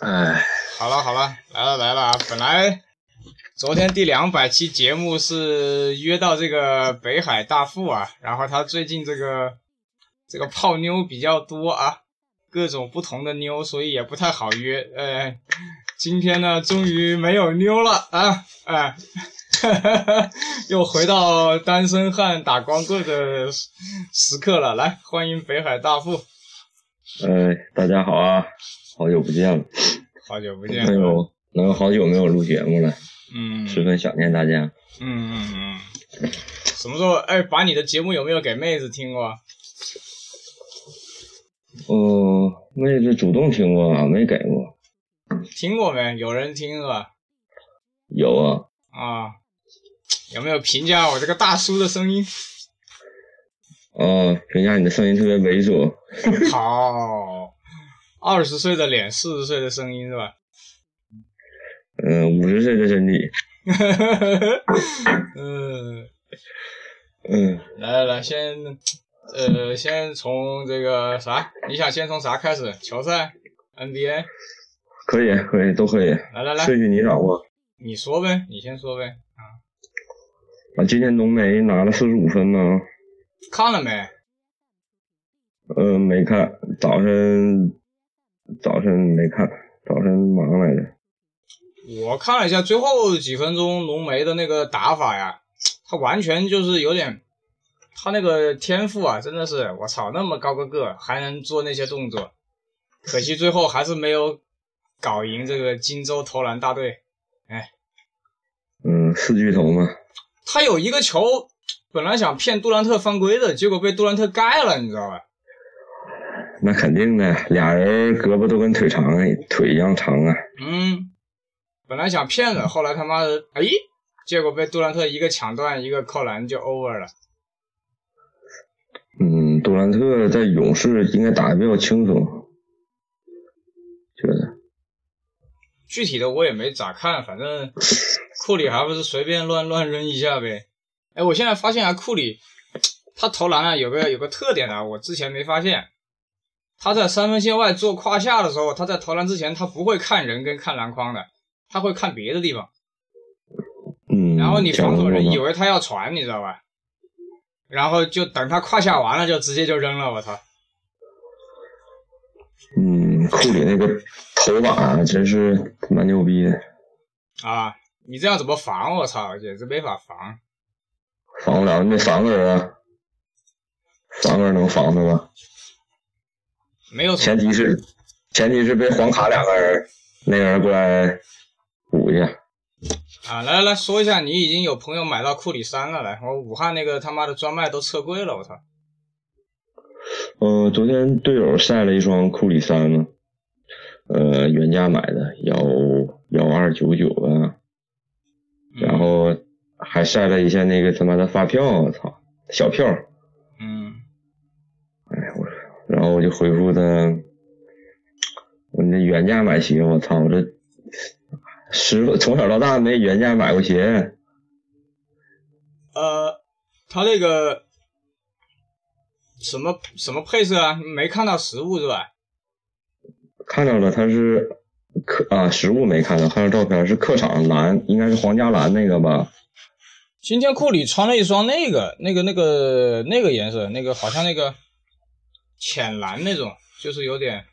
哎，好了好了，来了来了啊！本来昨天第两百期节目是约到这个北海大富啊，然后他最近这个这个泡妞比较多啊，各种不同的妞，所以也不太好约。呃，今天呢，终于没有妞了啊！哎，又回到单身汉打光棍的时刻了。来，欢迎北海大富，哎，大家好啊，好久不见了，好久不见。能有能有好久没有录节目了，嗯，十分想念大家。嗯嗯嗯，什么时候？哎，把你的节目有没有给妹子听过？哦，妹子主动听过啊，没给过。听过没？有人听是吧？有啊，啊，有没有评价我这个大叔的声音？哦，评价你的声音特别猥琐。好，二十岁的脸，四十岁的声音是吧？嗯，五十岁的身体。嗯嗯，来来来，先呃，先从这个啥？你想先从啥开始？球赛、NBA？可以可以都可以，来来来，顺序你掌握。你说呗，你先说呗。啊，今天浓眉拿了四十五分呢。看了没？呃，没看，早晨早晨没看，早晨忙来着。我看了一下最后几分钟浓眉的那个打法呀，他完全就是有点，他那个天赋啊，真的是我操，那么高个个还能做那些动作，可惜最后还是没有搞赢这个荆州投篮大队。哎，嗯，四巨头嘛。他有一个球，本来想骗杜兰特犯规的，结果被杜兰特盖了，你知道吧？那肯定的，俩人胳膊都跟腿长，腿一样长啊。嗯，本来想骗的，后来他妈的，哎，结果被杜兰特一个抢断，一个扣篮就 over 了。嗯，杜兰特在勇士应该打的比较轻松，觉得。具体的我也没咋看，反正库里还不是随便乱乱扔一下呗。哎，我现在发现啊，库里他投篮啊有个有个特点啊，我之前没发现。他在三分线外做胯下的时候，他在投篮之前他不会看人跟看篮筐的，他会看别的地方。嗯。然后你防守人以为他要传，你知道吧？然后就等他胯下完了，就直接就扔了。我操！嗯，库里那个投法真是蛮牛逼的。啊，你这样怎么防？我操，简直没法防。防不了，那三个人，三个人能防他吗？没有。前提是，前提是被黄卡两个人，那个人过来补一下。啊，来来来说一下，你已经有朋友买到库里三了，来，我武汉那个他妈的专卖都撤柜了，我操。呃，昨天队友晒了一双库里三呢，呃，原价买的，幺幺二九九的，然后还晒了一下那个他妈的发票，我操，小票。就回复他，我那原价买鞋，我操，我这十从小到大没原价买过鞋。呃，他那个。什么什么配色啊？没看到实物是吧？看到了，他是客啊，实物没看到，看到照片是客场蓝，应该是皇家蓝那个吧。今天库里穿了一双那个那个那个那个颜色，那个好像那个浅蓝那种，就是有点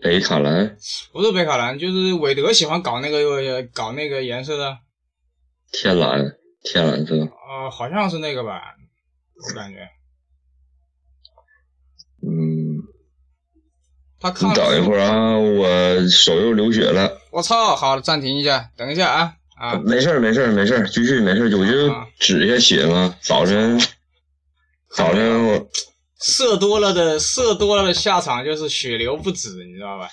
北卡蓝，不是北卡蓝，就是韦德喜欢搞那个搞那个颜色的天蓝，天蓝色。呃，好像是那个吧。我感觉，嗯，他看。你等一会儿啊，我手又流血了。我操！好，暂停一下，等一下啊啊！没事儿，没事儿，没事儿，继续，没事儿，我就止一下血嘛。早晨，早晨我射多了的射多了的下场就是血流不止，你知道吧？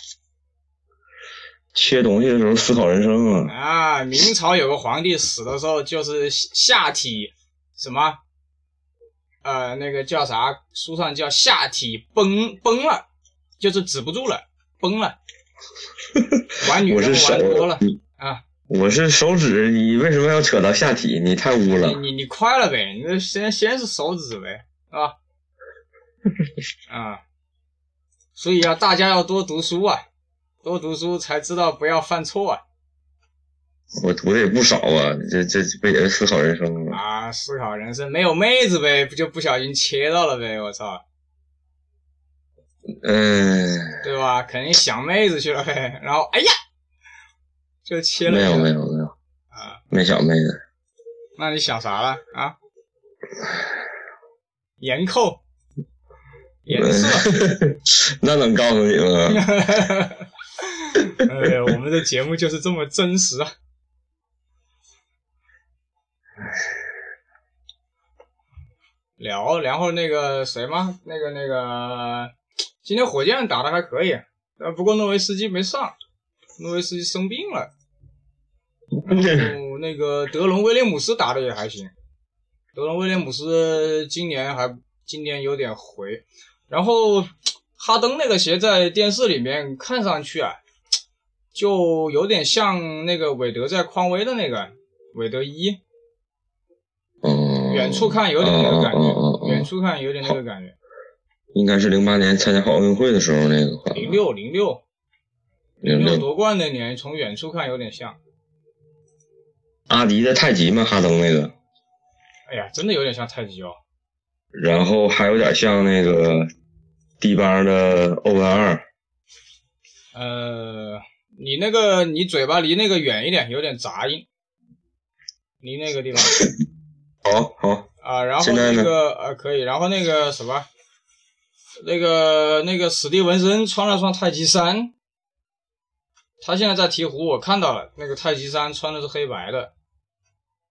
切东西的时候思考人生啊！啊，明朝有个皇帝死的时候就是下体什么？呃，那个叫啥？书上叫下体崩崩了，就是止不住了，崩了。玩女人玩多了啊！我是手指，你为什么要扯到下体？你太污了。你你快了呗？你先先是手指呗，啊 啊！所以啊，大家要多读书啊多读书才知道不要犯错啊！我读的也不少啊，这这不也是思考人生吗？啊，思考人生，没有妹子呗，不就不小心切到了呗？我操！嗯，对吧？肯定想妹子去了呗。然后，哎呀，就切了。没有没有没有啊，没想妹子。那你想啥了啊？颜扣，颜色，那能告诉你吗？哎呀，我们的节目就是这么真实啊！聊，然后那个谁吗，那个那个，今天火箭打的还可以，呃，不过诺维斯基没上，诺维斯基生病了。哦，那个德隆威廉姆斯打的也还行，德隆威廉姆斯今年还今年有点回，然后哈登那个鞋在电视里面看上去啊，就有点像那个韦德在匡威的那个韦德一，嗯，远处看有点那个感觉，嗯远处看有点那个感觉。应该是零八年参加奥运会的时候那个款。零六零六零六夺冠那年，从远处看有点像。阿迪的太极吗，哈登那个，哎呀，真的有点像太极哦。然后还有点像那个迪邦的欧文二。呃，你那个你嘴巴离那个远一点，有点杂音，离那个地方 好好，啊。然后那个呃可以，然后那个什么，那个那个史蒂文森穿了双太极衫，他现在在鹈鹕，我看到了那个太极衫穿的是黑白的，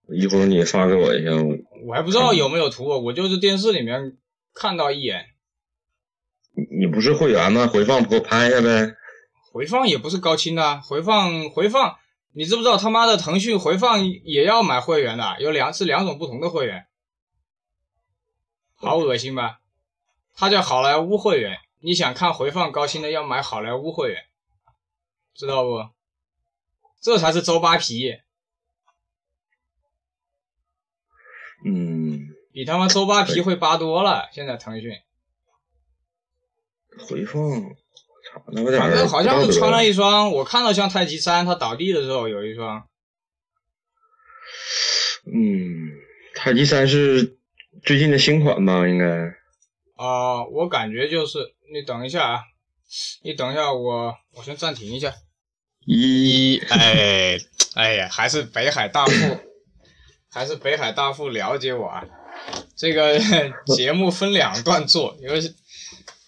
一会儿你发给我一下。我我还不知道有没有图，我就是电视里面看到一眼，你不是会员吗？回放给我拍一下呗。回放也不是高清的啊，回放回放，你知不知道他妈的腾讯回放也要买会员的，有两是两种不同的会员，好恶心吧？它叫好莱坞会员，你想看回放高清的要买好莱坞会员，知道不？这才是周扒皮，嗯，比他妈周扒皮会扒多了。现在腾讯，回放，操，那有点反正好像是穿了一双，我看到像太极三，他倒地的时候有一双。嗯，太极三是最近的新款吧？应该。啊、我感觉就是你等一下啊，你等一下我我先暂停一下。一，哎哎呀，还是北海大富，还是北海大富了解我啊。这个 节目分两段做，因为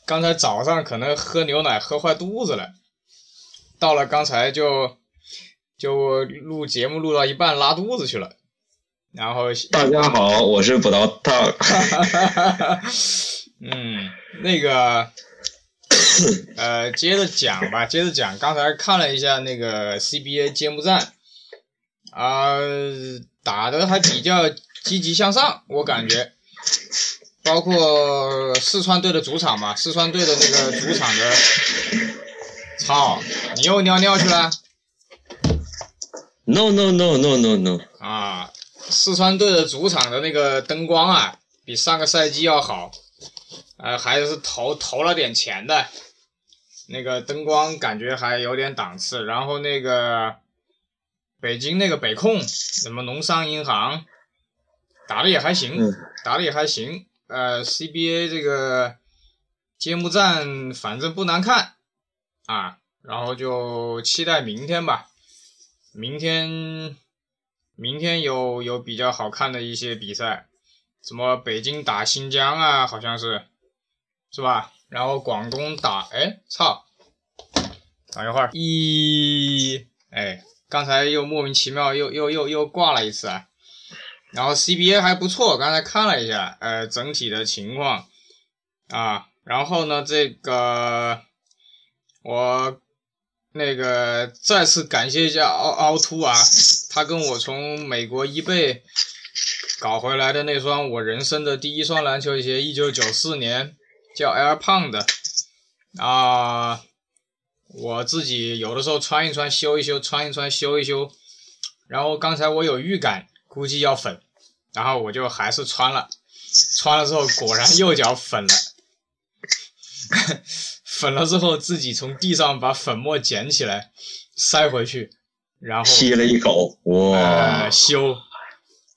刚才早上可能喝牛奶喝坏肚子了，到了刚才就就录节目录到一半拉肚子去了，然后大家好，我是补刀烫。嗯，那个，呃，接着讲吧，接着讲。刚才看了一下那个 CBA 揭幕战，啊、打的还比较积极向上，我感觉。包括四川队的主场嘛，四川队的那个主场的，操，你又尿尿去了 No no no no no no，啊！四川队的主场的那个灯光啊，比上个赛季要好。呃，还是投投了点钱的，那个灯光感觉还有点档次。然后那个北京那个北控，什么农商银行，打的也还行，嗯打的也还行。呃，CBA 这个揭幕战反正不难看啊，然后就期待明天吧。明天，明天有有比较好看的一些比赛，什么北京打新疆啊，好像是。是吧？然后广东打，哎，操！等一会儿，一，哎，刚才又莫名其妙又又又又挂了一次啊。然后 CBA 还不错，刚才看了一下，呃，整体的情况啊。然后呢，这个我那个再次感谢一下凹凹凸啊，他跟我从美国一贝搞回来的那双我人生的第一双篮球鞋，一九九四年。叫 Air Pound 啊，我自己有的时候穿一穿修一修，穿一穿修一修，然后刚才我有预感，估计要粉，然后我就还是穿了，穿了之后果然右脚粉了，粉 粉了之后自己从地上把粉末捡起来塞回去，然后吸了一口，哇。呃，修，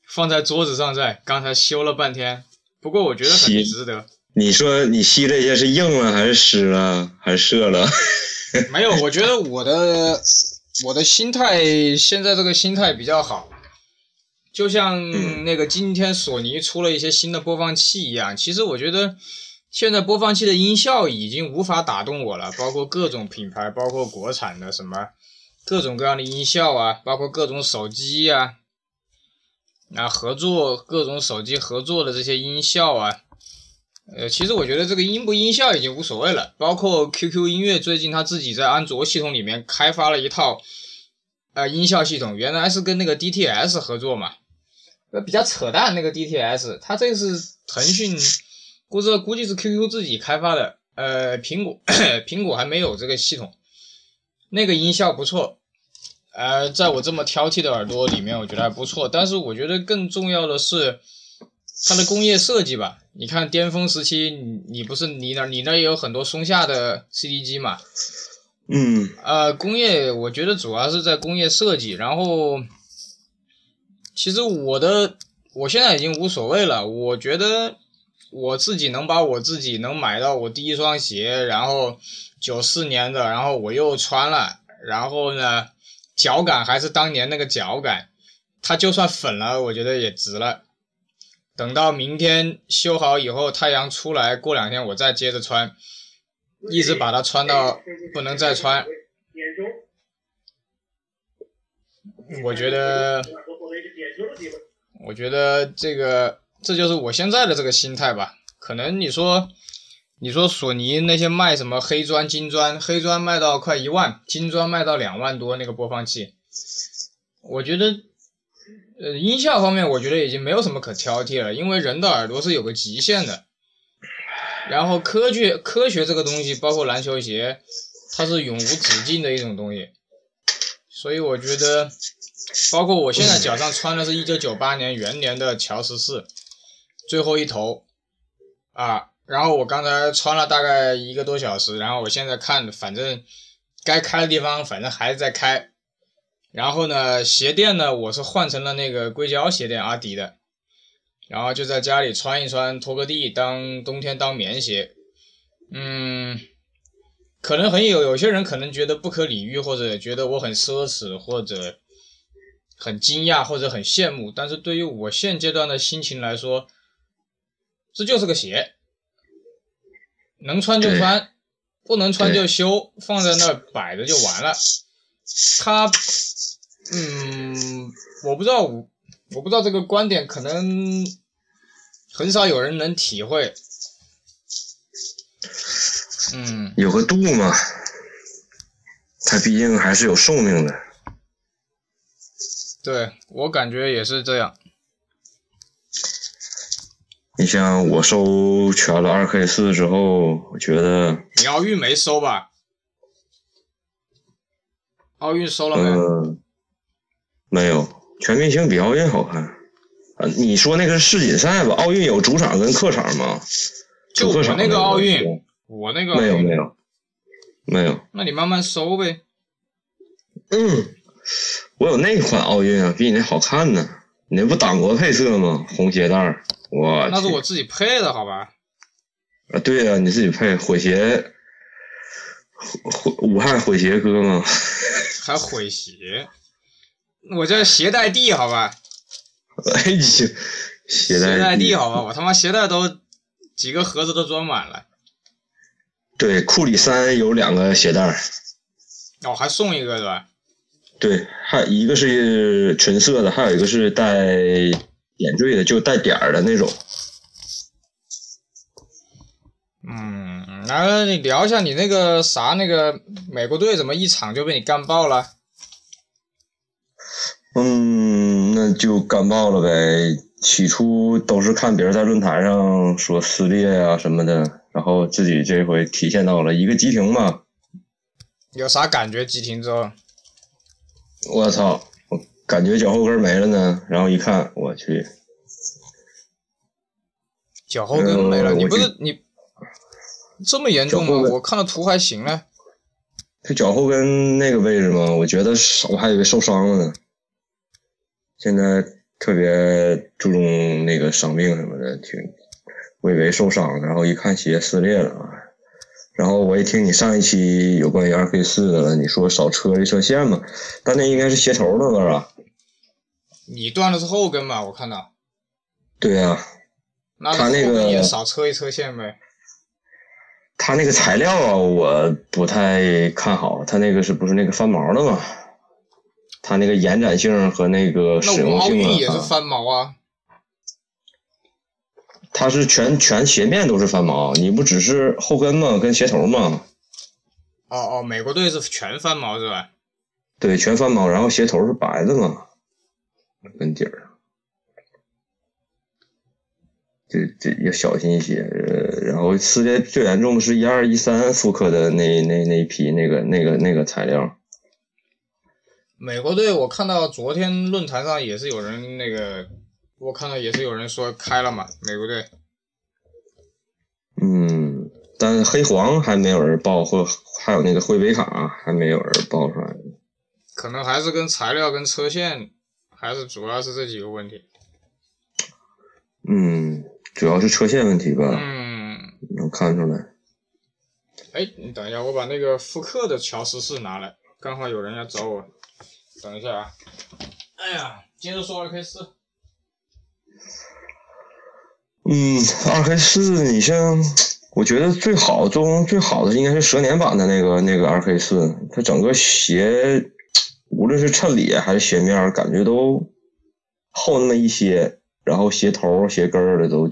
放在桌子上在，刚才修了半天，不过我觉得很值得。你说你吸这些是硬了还是湿了？还是涩了？没有，我觉得我的我的心态现在这个心态比较好，就像那个今天索尼出了一些新的播放器一样。其实我觉得现在播放器的音效已经无法打动我了，包括各种品牌，包括国产的什么各种各样的音效啊，包括各种手机啊，啊合作各种手机合作的这些音效啊。呃，其实我觉得这个音不音效已经无所谓了。包括 QQ 音乐最近它自己在安卓系统里面开发了一套呃音效系统，原来是跟那个 DTS 合作嘛，呃比较扯淡那个 DTS，它这是腾讯，估计估计是 QQ 自己开发的，呃苹果苹果还没有这个系统，那个音效不错，呃在我这么挑剔的耳朵里面，我觉得还不错。但是我觉得更重要的是它的工业设计吧。你看巅峰时期，你你不是你那你那也有很多松下的 CD 机嘛？嗯，呃，工业我觉得主要是在工业设计，然后其实我的我现在已经无所谓了，我觉得我自己能把我自己能买到我第一双鞋，然后九四年的，然后我又穿了，然后呢脚感还是当年那个脚感，它就算粉了，我觉得也值了。等到明天修好以后，太阳出来，过两天我再接着穿，一直把它穿到不能再穿。我觉得，我觉得这个这就是我现在的这个心态吧。可能你说，你说索尼那些卖什么黑砖、金砖，黑砖卖到快一万，金砖卖到两万多那个播放器，我觉得。呃，音效方面我觉得已经没有什么可挑剔了，因为人的耳朵是有个极限的。然后科学科学这个东西，包括篮球鞋，它是永无止境的一种东西。所以我觉得，包括我现在脚上穿的是一九九八年元年的乔十四，最后一头啊。然后我刚才穿了大概一个多小时，然后我现在看，反正该开的地方反正还是在开。然后呢，鞋垫呢，我是换成了那个硅胶鞋垫，阿迪的。然后就在家里穿一穿，拖个地，当冬天当棉鞋。嗯，可能很有有些人可能觉得不可理喻，或者觉得我很奢侈，或者很惊讶，或者很羡慕。但是对于我现阶段的心情来说，这就是个鞋，能穿就穿，不能穿就修，放在那儿摆着就完了。它。嗯，我不知道，我我不知道这个观点可能很少有人能体会。嗯，有个度嘛，它毕竟还是有寿命的。对我感觉也是这样。你像我收全了二 K 四之后，我觉得你奥运没收吧？奥运收了没有？没有，全明星比奥运好看。啊，你说那个是世锦赛吧？奥运有主场跟客场吗？就我那个奥运，我那个没有没有没有。那你慢慢搜呗。嗯，我有那款奥运啊，比你那好看呢。你那不党国配色吗？红鞋带儿，我那是我自己配的，好吧？啊，对呀，你自己配毁鞋，毁武汉毁鞋哥吗？还毁鞋？我叫鞋带地，好吧？哎呀，鞋带地，好吧？我他妈鞋带都几个盒子都装满了。对，库里三有两个鞋带哦，还送一个是吧？对，还一个是纯色的，还有一个是带点缀的，就带点儿的那种。嗯，来，你聊一下你那个啥，那个美国队怎么一场就被你干爆了？嗯，那就干爆了呗。起初都是看别人在论坛上说撕裂啊什么的，然后自己这回体现到了一个急停嘛。有啥感觉？急停之后？我操！我感觉脚后跟没了呢。然后一看，我去，脚后跟没了。你不是你？这么严重吗？我看到图还行嘞。就脚后跟那个位置吗？我觉得我还以为受伤了呢。现在特别注重那个伤病什么的，挺我以为受伤，然后一看鞋撕裂了。然后我一听你上一期有关于二 K 四的了，你说少车一车线嘛？但那应该是鞋头的吧？你断的是后跟吧？我看到。对呀。他那个也少车一车线呗。他那个材料啊，我不太看好。他那个是不是那个翻毛的嘛？他那个延展性和那个使用性啊。也是翻毛啊。它是全全鞋面都是翻毛，你不只是后跟吗？跟鞋头吗？哦哦，美国队是全翻毛是吧？对，全翻毛，然后鞋头是白的嘛，跟底儿。这这要小心一些，呃，然后撕裂最严重的是一二一三复刻的那那那一批那个那个那个材料。美国队，我看到昨天论坛上也是有人那个，我看到也是有人说开了嘛，美国队。嗯，但黑黄还没有人报，或还有那个灰维卡还没有人报出来。可能还是跟材料跟车线，还是主要是这几个问题。嗯。主要是车线问题吧，嗯，能看出来。哎，你等一下，我把那个复刻的乔十四拿来，刚好有人要找我。等一下啊！哎呀，接着说二 K 四。嗯，二 K 四，你像，我觉得最好做工最好的应该是蛇年版的那个那个二 K 四，它整个鞋，无论是衬里还是鞋面，感觉都厚那么一些，然后鞋头、鞋跟儿的都。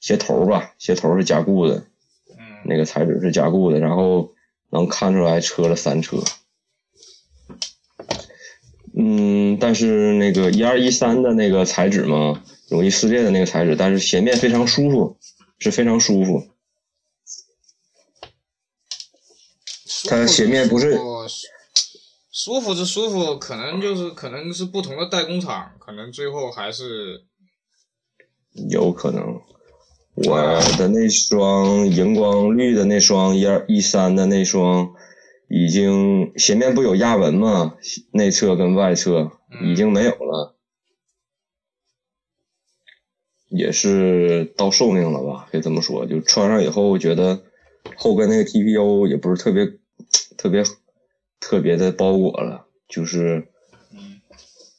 鞋头吧，鞋头是加固的，嗯，那个材质是加固的，然后能看出来车了三车，嗯，但是那个一二一三的那个材质嘛，容易撕裂的那个材质，但是鞋面非常舒服，是非常舒服。它鞋面不是舒服是舒服，可能就是可能是不同的代工厂，可能最后还是有可能。我的那双荧光绿的那双一二一三的那双，已经鞋面不有压纹吗？内侧跟外侧已经没有了，也是到寿命了吧？可以这么说，就穿上以后觉得后跟那个 TPU 也不是特别特别特别的包裹了，就是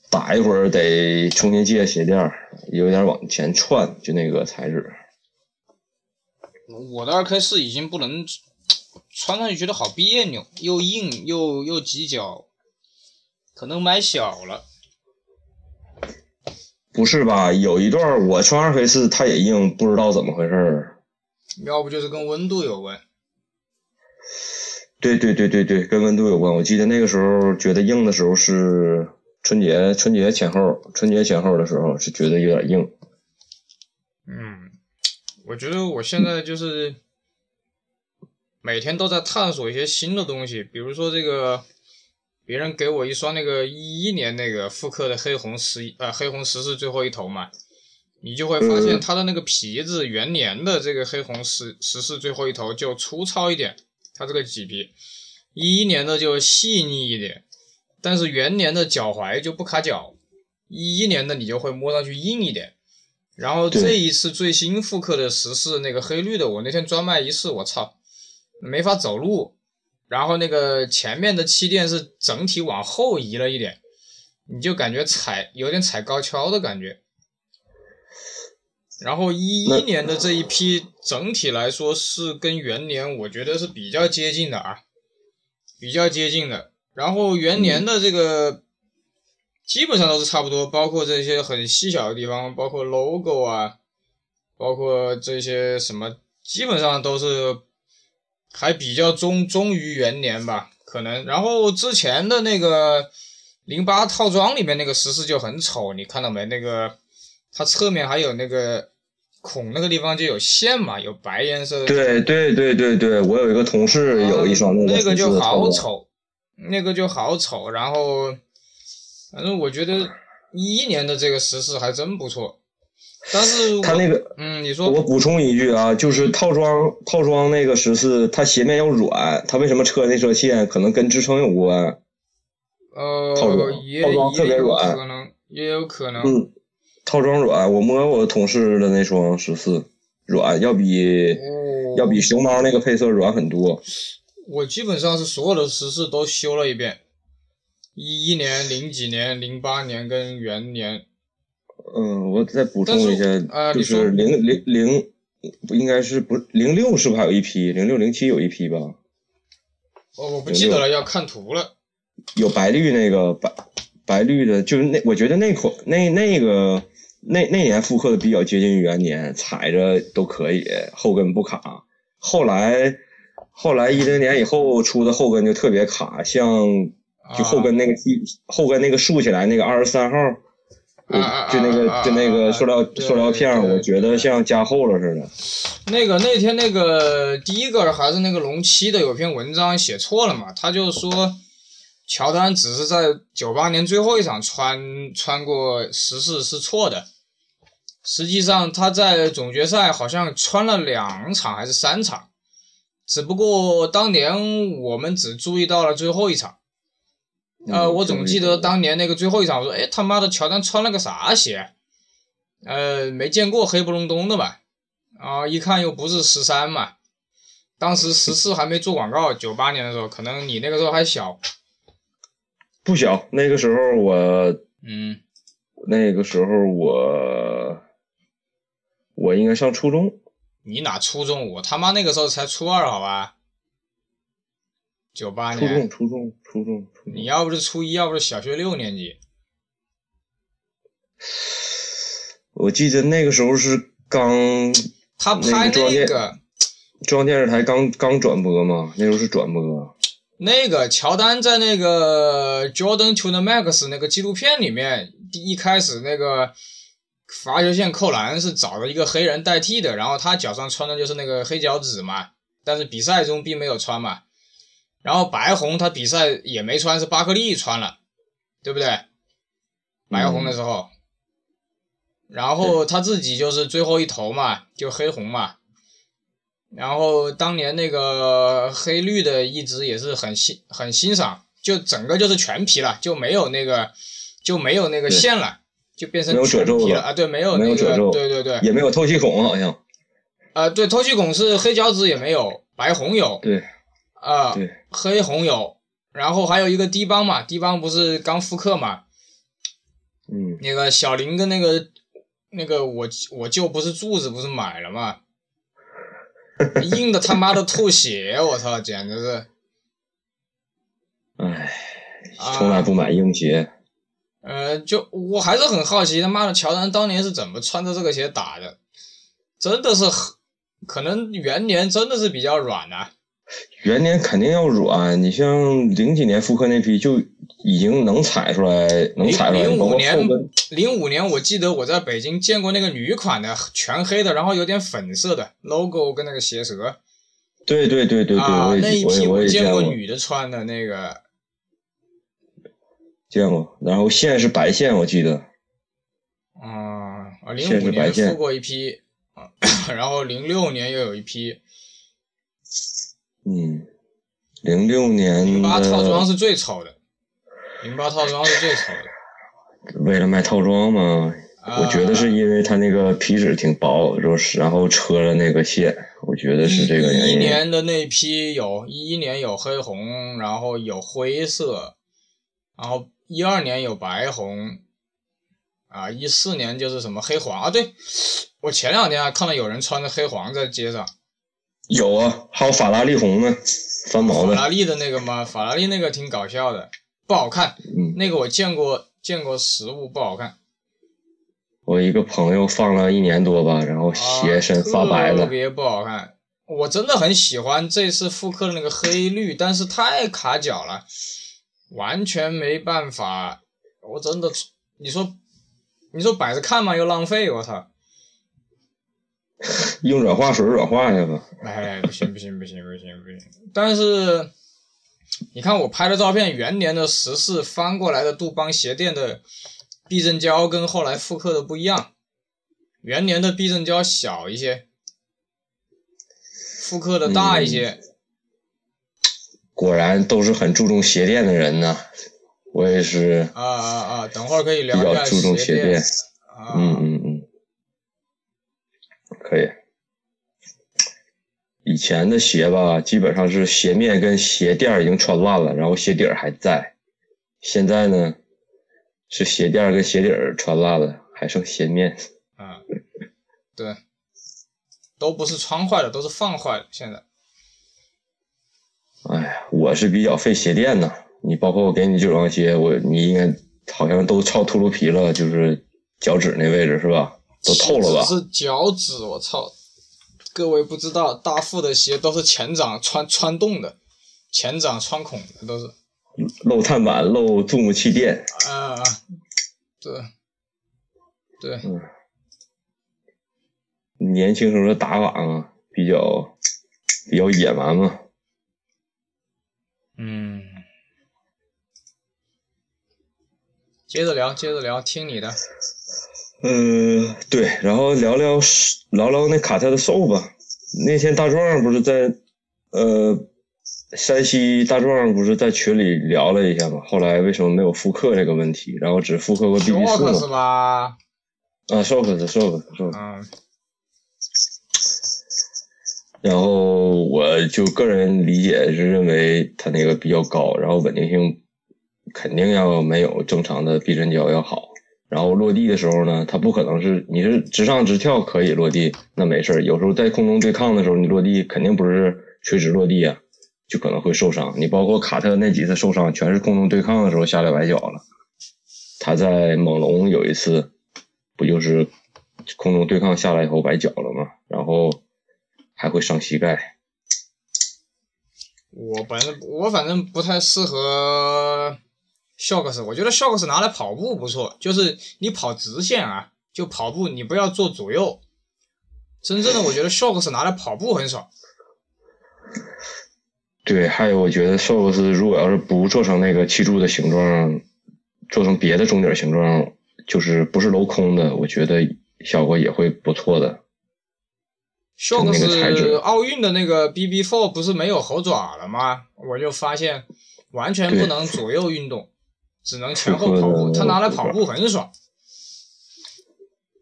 打一会儿得重新借鞋垫，有点往前窜，就那个材质。我的二 K 四已经不能穿上去，觉得好别扭，又硬又又挤脚，可能买小了。不是吧？有一段我穿二黑四，它也硬，不知道怎么回事儿。要不就是跟温度有关。对对对对对，跟温度有关。我记得那个时候觉得硬的时候是春节春节前后，春节前后的时候是觉得有点硬。嗯。我觉得我现在就是每天都在探索一些新的东西，比如说这个，别人给我一双那个一一年那个复刻的黑红十呃黑红十四最后一头嘛，你就会发现它的那个皮子元年的这个黑红十十四最后一头就粗糙一点，它这个麂皮，一一年的就细腻一点，但是元年的脚踝就不卡脚，一一年的你就会摸上去硬一点。然后这一次最新复刻的十四那个黑绿的，我那天专卖一试，我操，没法走路。然后那个前面的气垫是整体往后移了一点，你就感觉踩有点踩高跷的感觉。然后一一年的这一批整体来说是跟元年我觉得是比较接近的啊，比较接近的。然后元年的这个。基本上都是差不多，包括这些很细小的地方，包括 logo 啊，包括这些什么，基本上都是还比较忠忠于元年吧，可能。然后之前的那个零八套装里面那个十四就很丑，你看到没？那个它侧面还有那个孔那个地方就有线嘛，有白颜色的。对对对对对，我有一个同事有一双那个就好丑，那个就好丑，然后。反正我觉得一一年的这个十四还真不错，但是我它那个，嗯，你说我补充一句啊，就是套装套装那个十四，它鞋面要软，它为什么车内车线可能跟支撑有关？呃套装套装特别也有软可能，也有可能。嗯，套装软，我摸我同事的那双十四，软，要比哦要比熊猫那个配色软很多。我基本上是所有的十四都修了一遍，一一年、零几年、零八年跟元年。嗯，我再补充一下，是呃就是零零零，不应该是不零六是不是还有一批？零六零七有一批吧？哦，我不记得了，要看图了。有白绿那个白白绿的，就是那我觉得那款那那个那那年复刻的比较接近于元年，踩着都可以，后跟不卡。后来后来一零年以后出的后跟就特别卡，像就后跟那个一后跟那个竖起来那个二十三号，我就那个啊就那个塑料对塑料片儿，我觉得像加厚了似的。那个那天那个第一个还是那个龙七的有篇文章写错了嘛，他就说乔丹只是在九八年最后一场穿穿过十四是错的，实际上他在总决赛好像穿了两场还是三场，只不过当年我们只注意到了最后一场。呃，嗯我总记得当年那个最后一场，我说，哎，他妈的，乔丹穿了个啥鞋？呃，没见过黑不隆咚的吧？啊，一看又不是十三嘛。当时十四还没做广告，九八年的时候，可能你那个时候还小。不小，那个时候我嗯，那个时候我我应该上初中，你哪初中？我他妈那个时候才初二，好吧？九八初中年，初中初中初中。你要不是初一，要不是小学六年级。我记得那个时候是刚他拍那个专业那个中央电视台刚刚转播嘛，那时候是转播。那个乔丹在那个《Jordan to the Max》那个纪录片里面，第一开始那个罚球线扣篮是找了一个黑人代替的，然后他脚上穿的就是那个黑脚趾嘛，但是比赛中并没有穿嘛。然后白红他比赛也没穿，是巴克利穿了，对不对？白红的时候，然后他自己就是最后一头嘛，就黑红嘛。然后当年那个黑绿的一直也是很欣很欣赏，就整个就是全皮了，就没有那个就没有那个线了，就变成全皮了啊！对，没有那个，对对对，也没有透气孔，好像。啊、对，透气孔是黑脚趾也没有，白红有，对啊、对，黑红有，然后还有一个低帮嘛，低帮不是刚复刻嘛，嗯，那个小林跟那个那个我我舅不是柱子不是买了嘛，硬的他妈的吐血，我操，简直是。唉，啊从来不买硬鞋。呃，就我还是很好奇，他妈的乔丹当年是怎么穿着这个鞋打的？真的是很，可能元年真的是比较软啊。元年肯定要软，你像零几年复刻那批就已经能踩出来，能踩出来，零五年。，零五年我记得我在北京见过那个女款的，全黑的，然后有点粉色的 logo 跟那个鞋舌对对对对对，啊，我那一批我见过女的穿的那个，见过，然后线是白线，我记得。啊啊，零线五年复过一批，啊，然后零六年又有一批，嗯，零六年零八套装是最丑的，零八套装是最丑的。为了卖套装嘛，我觉得是因为它那个皮质挺薄，就是然后车了那个线，我觉得是这个一一原因。年的那批有，一一年有黑红，然后有灰色，然后一二年有白红，啊，一四年就是什么黑黄啊？对，我前两天还看到有人穿着黑黄在街上，有啊，还有法拉利红呢，翻毛的。法拉利的那个吗？法拉利那个挺搞笑的，不好看，嗯，那个我见过见过实物，不好看，我一个朋友放了一年多吧，然后啊鞋身发白了。特别不好看。我真的很喜欢这次复刻的那个黑绿，但是太卡脚了，完全没办法。我真的，你说，你说摆着看嘛，又浪费，我操！用软化水软化一下吧。哎，不行不行不行不行不行！但是，你看我拍的照片，元年的十四翻过来的杜邦鞋垫的避震胶跟后来复刻的不一样。元年的避震胶小一些，复刻的大一些。果然都是很注重鞋垫的人呢。我也是。啊啊啊！等会儿可以聊一下注重鞋垫。嗯嗯。可以。以前的鞋吧，基本上是鞋面跟鞋垫已经穿烂了，然后鞋底儿还在。现在呢，是鞋垫跟鞋底儿穿烂了，还剩鞋面。啊，对，都不是穿坏了，都是放坏了。现在。哎呀，我是比较费鞋垫呐。你包括我给你这双鞋，我你应该好像都超秃噜皮了，就是脚趾那位置是吧？都透了吧？是脚趾，我操！各位不知道，大副的鞋都是前掌穿穿洞的，前掌穿孔的都是。漏碳板，漏注目气垫。啊，对，对。嗯。年轻时候的打法嘛，比较比较野蛮嘛。嗯。接着聊，接着聊，听你的。嗯，对，然后聊聊聊聊那卡特的瘦吧。那天大壮不是在呃山西大壮不是在群里聊了一下吗？后来为什么没有复刻这个问题？然后只复刻过 BB 四吗？啊，瘦克斯，瘦克斯，瘦克斯。嗯。然后我就个人理解是认为他那个比较高，然后稳定性肯定要没有正常的避震胶要好。然后落地的时候呢，它不可能是你是直上直跳可以落地，那没事有时候在空中对抗的时候，你落地肯定不是垂直落地啊，就可能会受伤。你包括卡特那几次受伤，全是空中对抗的时候下来崴脚了。他在猛龙有一次，不就是空中对抗下来以后崴脚了吗？然后还会伤膝盖。我反正我反正不太适合。Shocks，我觉得 Shocks 拿来跑步不错，就是你跑直线啊，就跑步你不要做左右。真正的我觉得 Shocks 拿来跑步很爽。对，还有我觉得 Shocks 如果要是不做成那个气柱的形状，做成别的中底形状，就是不是镂空的，我觉得效果也会不错的。Shocks 奥运的那个 BB Four 不是没有猴爪了吗？我就发现完全不能左右运动。只能前后跑步，他拿来跑步很爽，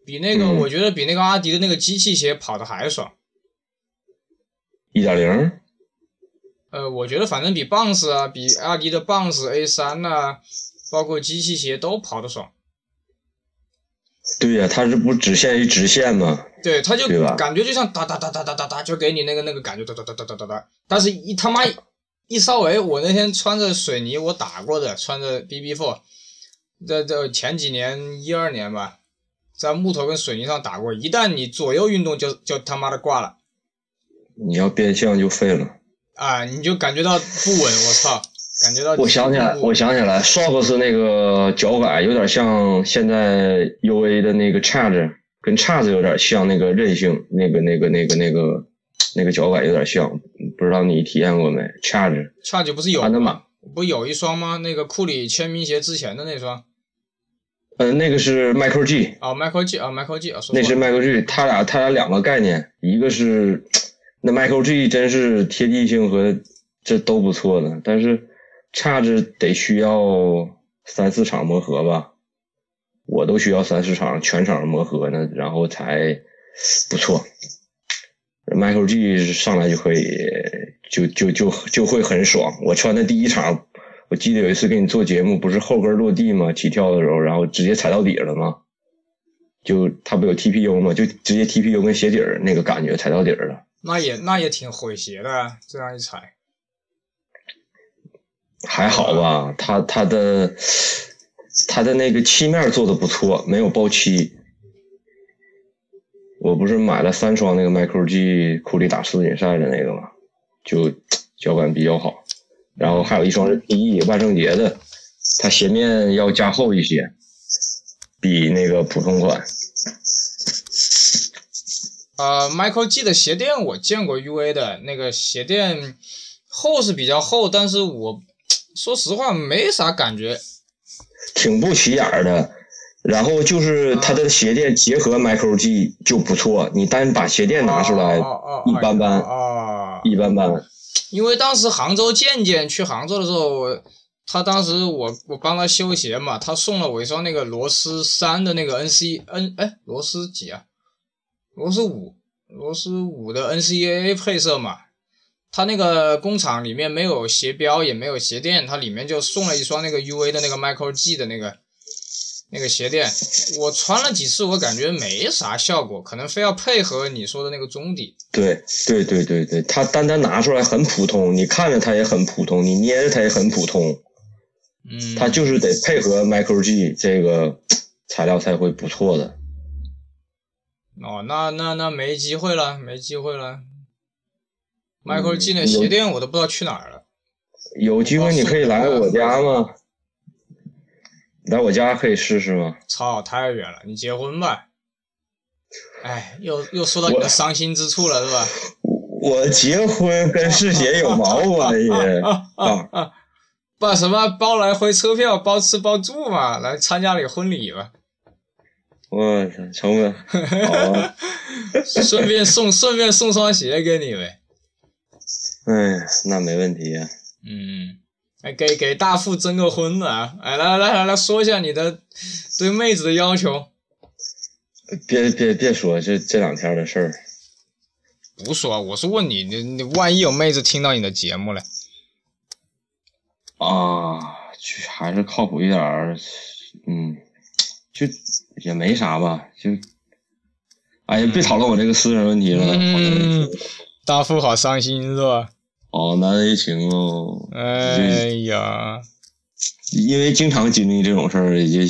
比那个我觉得比那个阿迪的那个机器鞋跑的还爽。一点零？呃，我觉得反正比 Bounce 啊，比阿迪的 Bounce A 三呐，包括机器鞋都跑的爽。对呀，它是不只限于直线吗？对，它就感觉就像哒哒哒哒哒哒哒，就给你那个那个感觉哒哒哒哒哒哒哒，但是一他妈。一稍微，我那天穿着水泥，我打过的，穿着 BB Four，在这前几年一二年吧，在木头跟水泥上打过。一旦你左右运动，就就他妈的挂了。你要变向就废了。啊，你就感觉到不稳，我操，感觉到。我想起来，我想起来，Shocks 那个脚感有点像现在 UA 的那个 Charge，跟 Charge 有点像，那个韧性，那个那个那个那个那个脚感有点像。不知道你体验过没？Charge，Charge 不是有吗？不有一双吗？那个库里签名鞋之前的那双。呃，那个是 Michael G。啊，Michael G 啊，Michael G 啊，那是 Michael G。他俩，他俩两个概念，一个是那 Michael G 真是贴地性和这都不错的，但是 Charge 得需要三四场磨合吧，我都需要三四场全场磨合呢，然后才不错。Michael G 上来就可以，就就就就会很爽。我穿的第一场，我记得有一次给你做节目，不是后跟落地吗？起跳的时候，然后直接踩到底了吗？就他不有 TPU 吗？就直接 TPU 跟鞋底儿那个感觉踩到底了。那也那也挺毁鞋的，这样一踩。还好吧，他他的他的那个漆面做的不错，没有爆漆。我不是买了三双那个 Michael G 库里打世锦赛的那个嘛？就 脚感比较好，然后还有一双是 PE 万圣节的，它鞋面要加厚一些，比那个普通款。呃，Michael G 的鞋垫我见过 UA 的那个鞋垫厚是比较厚，但是我 说实话没啥感觉，挺不起眼的。然后就是它的鞋垫结合 Micro G 就不错，你单把鞋垫拿出来一般般哦，一般般。因为当时杭州健健去杭州的时候，他当时我我帮他修鞋嘛，他送了我一双那个罗斯三的那个 N C N 哎罗斯几啊？罗斯五罗斯五的 N C A A 配色嘛，他那个工厂里面没有鞋标也没有鞋垫，它里面就送了一双那个 U A 的那个 Michael G 的那个那个鞋垫，我穿了几次，我感觉没啥效果，可能非要配合你说的那个中底。对对对对对，它单单拿出来很普通，你看着它也很普通，你捏着它也很普通，嗯，它就是得配合 Micro G 这个材料才会不错的。哦，那那那没机会了，没机会了。嗯 G 那鞋垫我都不知道去哪儿了。有机会你可以来我家吗？来我家可以试试吗？操，太远了，你结婚吧。哎，又又说到你的伤心之处了，是吧？我结婚跟试鞋有毛关系？啊 啊啊！把什么包来回车票、包吃包住嘛，来参加你婚礼吧。我操，成本好啊！顺便送顺便送双鞋给你呗。哎，那没问题啊。嗯，哎，给给大富征个婚啊！哎，来来来来说一下你的对妹子的要求。别别别说这这两天的事儿，不说，我是问你，你你万一有妹子听到你的节目了，啊，去还是靠谱一点儿，嗯，就也没啥吧，就，哎呀，别讨论我这个私人问题了，嗯，大富好伤心是吧？好难为情哦，哎呀，因为经常经历这种事儿，也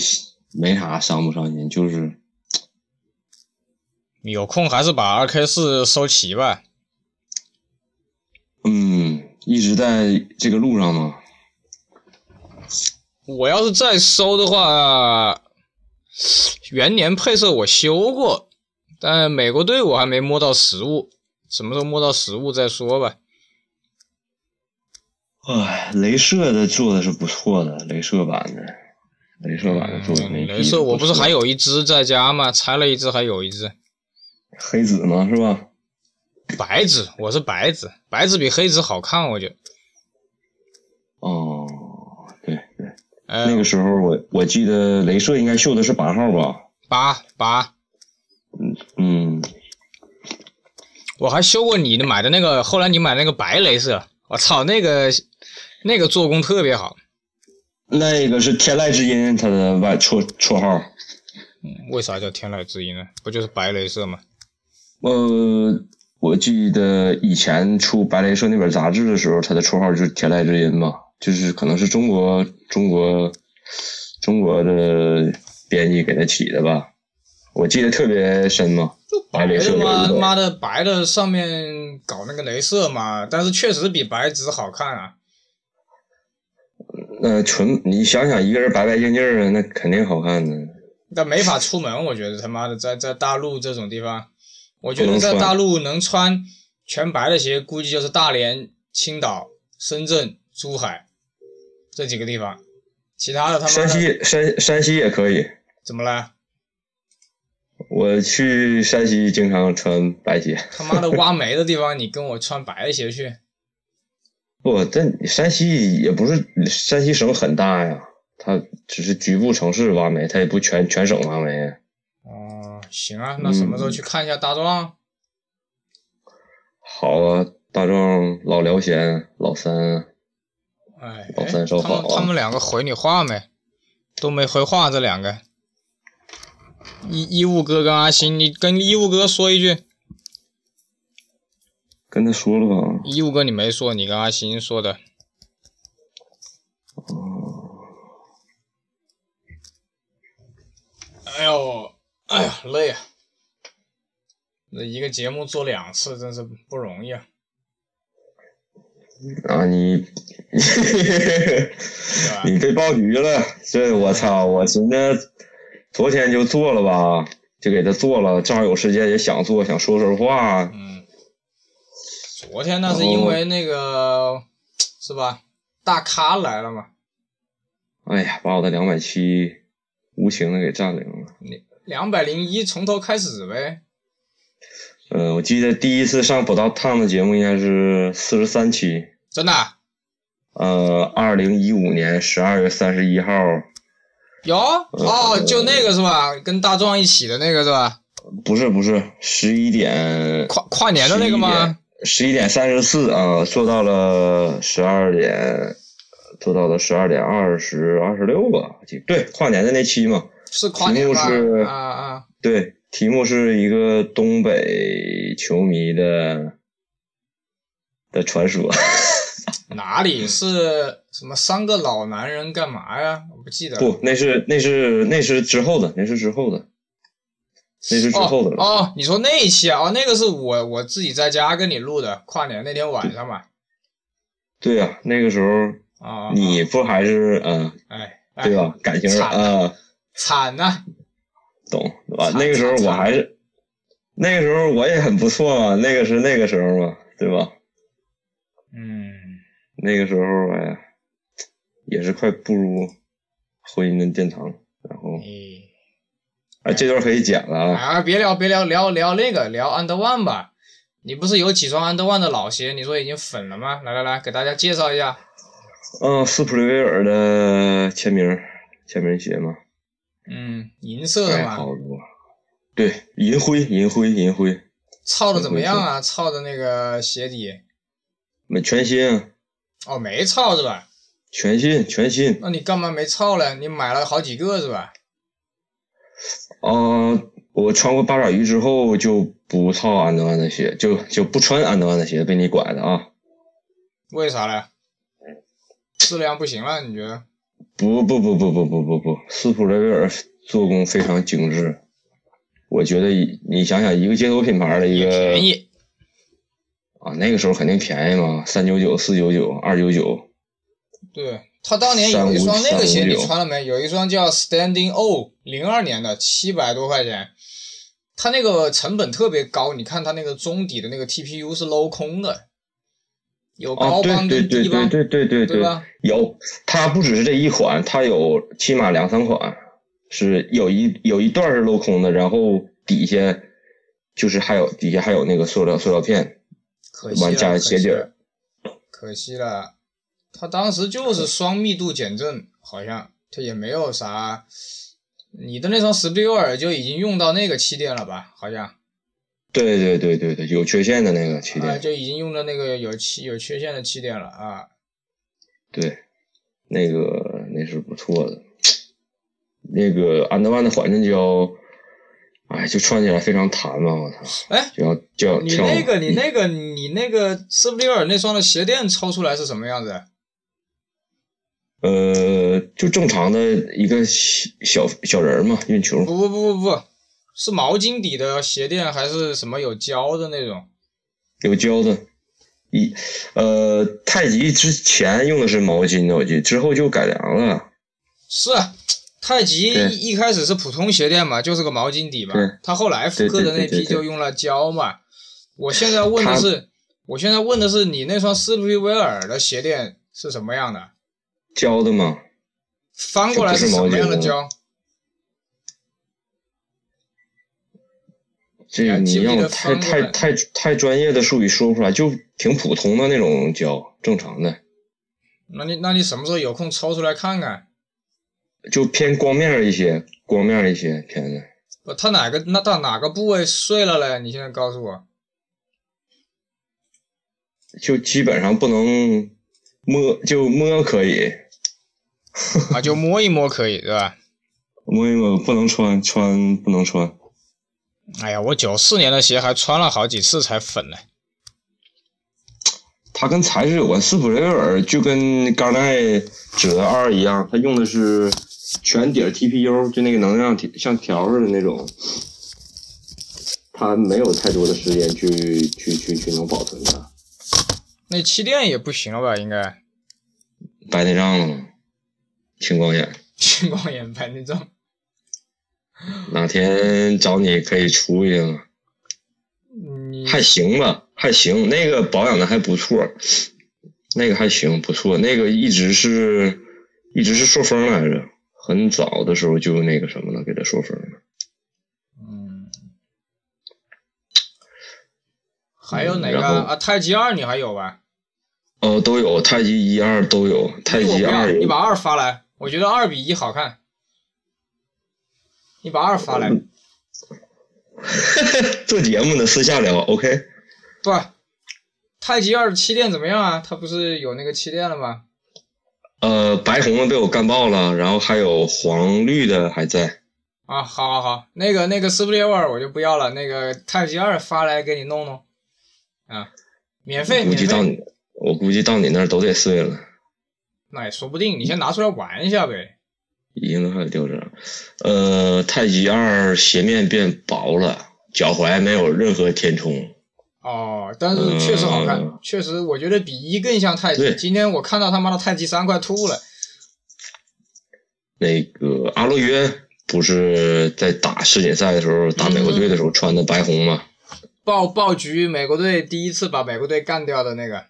没啥伤不伤心，就是有空还是把二 K 四收齐吧。嗯，一直在这个路上嘛。我要是再收的话，元年配色我修过，但美国队我还没摸到实物，什么时候摸到实物再说吧。唉，镭射的做的是不错的，镭射版的，镭射版的做的那、嗯镭射我不是还有一只在家吗？拆了一只，还有一只黑子吗？是吧？白纸，我是白纸，白纸比黑纸好看，我觉得。哦，对对，呃，那个时候我我记得镭射应该绣的是八号吧？八八，嗯，我还修过你的买的那个，后来你买那个白镭射，我操，那个那个做工特别好。那个是天籁之音，它的外绰绰号。嗯为啥叫天籁之音呢？不就是白镭射吗？呃，我记得以前出白镭射那本杂志的时候，它的绰号就是天籁之音嘛，就是可能是中国中国中国的编辑给他起的吧，我记得特别深嘛。白镭射的妈有一个妈的白的上面搞那个镭射嘛，但是确实比白纸好看啊。那纯你想想，一个人白白净净的，那肯定好看的。但没法出门，我觉得他妈的在在大陆这种地方，我觉得在大陆能穿全白的鞋，估计就是大连、青岛、深圳、珠海这几个地方，其他的他妈山西山山西也可以，怎么了？我去山西经常穿白鞋。他妈的挖煤的地方，你跟我穿白鞋去？不，但山西也不是山西省很大呀，它只是局部城市挖煤，它也不全全省挖煤。哦，行啊，那什么时候去看一下大壮？好啊，大壮、老辽咸、老三，哎，老三收他们好啊他们两个回你话没？都没回话，这两个。一一物哥跟阿星，你跟一物哥说一句。跟他说了吧。一物哥你没说，你跟阿星说的。哎呦，哎呀，累啊！那一个节目做两次，真是不容易啊。啊，你？你被爆局了，这我操！我寻思昨天就做了吧，就给他做了，正好有时间也想做，想说说话。嗯，昨天那是因为那个是吧？大咖来了嘛。哎呀，把我的两百七无情的给占领了。两百零一从头开始呗。呃，我记得第一次上宝刀烫的节目应该是四十三期，真的？呃，二零一五年十二月三十一号。有哦，就那个是吧？跟大壮一起的那个是吧？不是不是，十一点跨跨年的那个吗？十一点三十四啊，做到了十二点，做到了十二点二十二十六吧？对，跨年的那期嘛。是跨年吗？啊啊！对，题目是一个东北球迷的的传说。哪里是什么三个老男人干嘛呀？我不记得。不，那是那是那是之后的，那是之后的，那是之后的了。哦，你说那一期啊？哦，那个是我我自己在家跟你录的，跨年那天晚上嘛。对呀，那个时候啊，你不还是嗯，哎，对吧？感情啊。惨呐，懂吧？那个时候我还是，那个时候我也很不错嘛，那个是那个时候嘛，对吧？嗯，那个时候哎呀，也是快步入婚姻的殿堂，然后，哎，这段可以剪了啊！啊，别聊，别聊，聊聊那个，聊 Under One 吧。你不是有几双 Under One 的老鞋？你说已经粉了吗？来来来，给大家介绍一下。嗯，斯普雷威尔的签名签名鞋嘛。嗯，银色的嘛，对，银灰，银灰，银灰，操的怎么样啊？操的那个鞋底，没全新啊？哦，没操是吧？全新，全新。那你干嘛没操嘞？你买了好几个是吧？啊，我穿过八爪鱼之后就不套安德万的鞋，就就不穿安德万的鞋，被你拐的啊？为啥嘞？质量不行了，你觉得？不不不不不不不不，斯普雷威尔做工非常精致，我觉得你想想，一个街头品牌的一个便宜啊，那个时候肯定便宜嘛，三九九、四九九、二九九。对他当年有一双那个鞋，你穿了没？有一双叫 Standing O，零二年的，七百多块钱，他那个成本特别高，你看他那个中底的那个 TPU 是镂空的。有高帮跟低帮，对对对对对对对，有，它不只是这一款，它有起码两三款，是有一有一段是镂空的，然后底下就是还有底下还有那个塑料塑料片，完加鞋底儿。可惜了，它当时就是双密度减震，好像他也没有啥。你的那双史蒂尔就已经用到那个气垫了吧？好像。对对对对对，有缺陷的那个气垫，就已经用的那个有气有缺陷的气垫了啊。对，那个那是不错的，那个安德万的缓震胶，哎，就穿起来非常弹嘛，我操！哎，就要就要你那个你那个你那个斯普利尔那双的鞋垫抽出来是什么样子？呃，就正常的一个小小小人嘛，运球。不不不不不。是毛巾底的鞋垫还是什么有胶的那种？有胶的，一呃，太极之前用的是毛巾的，我记得之后就改良了。是，太极一开始是普通鞋垫嘛，就是个毛巾底嘛。他后来复刻的那批就用了胶嘛。我现在问的是，我现在问的是你那双斯普利威尔的鞋垫是什么样的？胶的吗？翻过来是什么样的胶？这你要太太太太专业的术语说不出来，就挺普通的那种胶，正常的。那你那你什么时候有空抽出来看看？就偏光面一些，光面一些偏的。不，它哪个那到哪个部位碎了嘞？你现在告诉我。就基本上不能摸，就摸可以。啊，就摸一摸可以，对吧？摸一摸不能穿，穿不能穿。哎呀，我九四年的鞋还穿了好几次才粉呢。它跟材质有关，斯普雷威尔就跟刚耐折二一样，它用的是全底 TPU，就那个能量像条似的那种，它没有太多的时间去去去去能保存它。那气垫也不行了吧？应该白内障了吗？青光眼。青光眼，白内障。哪天找你可以出一个，还行吧，还行，那个保养的还不错，那个还行，不错，那个一直是，一直是顺风来着，很早的时候就那个什么了，给他说分了。嗯，还有哪个啊？太极二你还有吧？哦，都有太极一二都有，太极二有你把二发来，我觉得二比一好看。你把二发来，做节目呢，私下聊，OK。不，太极二气垫怎么样啊？它不是有那个气垫了吗？呃，白红的被我干爆了，然后还有黄绿的还在。啊，好好好，那个那个斯普列沃尔我就不要了，那个太极二发来给你弄弄，啊，免费，估计到你，我估计到你那儿都得碎了，那也说不定，你先拿出来玩一下呗。应该还掉这儿。呃，太极二鞋面变薄了，脚踝没有任何填充。哦，但是确实好看，嗯确实我觉得比一更像太极。对今天我看到他妈的太极三快吐了。那个阿洛约不是在打世锦赛的时候打美国队的时候穿的白红吗？爆爆局，美国队第一次把美国队干掉的那个。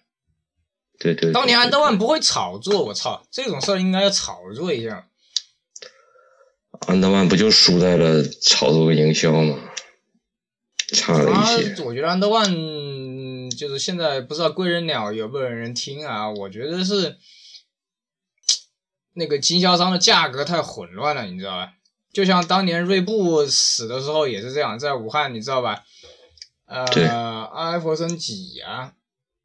对对对当年安德万不会炒作，我操，这种事儿应该要炒作一下。安德万不就输在了炒作营销吗？差了一些。我觉得安德万嗯就是现在不知道贵人鸟有没有人听啊？我觉得是那个经销商的价格太混乱了，你知道吧？就像当年锐步死的时候也是这样，在武汉你知道吧？对呃，阿弗森几啊，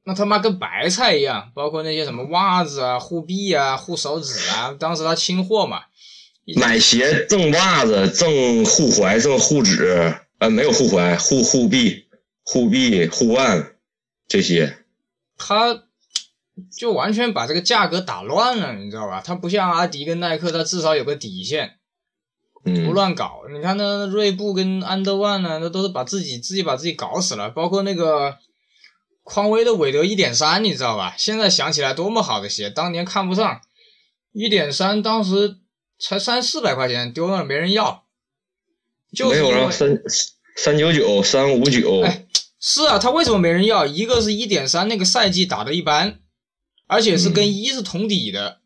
那他妈跟白菜一样，包括那些什么袜子啊、护臂啊、护手指啊，当时他清货嘛，买鞋赠袜子，赠护踝，赠护指，呃，没有护踝，护护臂、护臂、护腕这些。他就完全把这个价格打乱了，你知道吧？他不像阿迪跟耐克，他至少有个底线，不嗯，乱搞。你看那锐步跟安德万呢，那都是把自己自己把自己搞死了。包括那个匡威的韦德一点三，你知道吧？现在想起来多么好的鞋，当年看不上，一点三当时才三四百块钱，丢那儿没人要，没有了，三三九九、三五九，哎是啊，他为什么没人要？一个是一点三那个赛季打的一般，而且是跟一是同底的。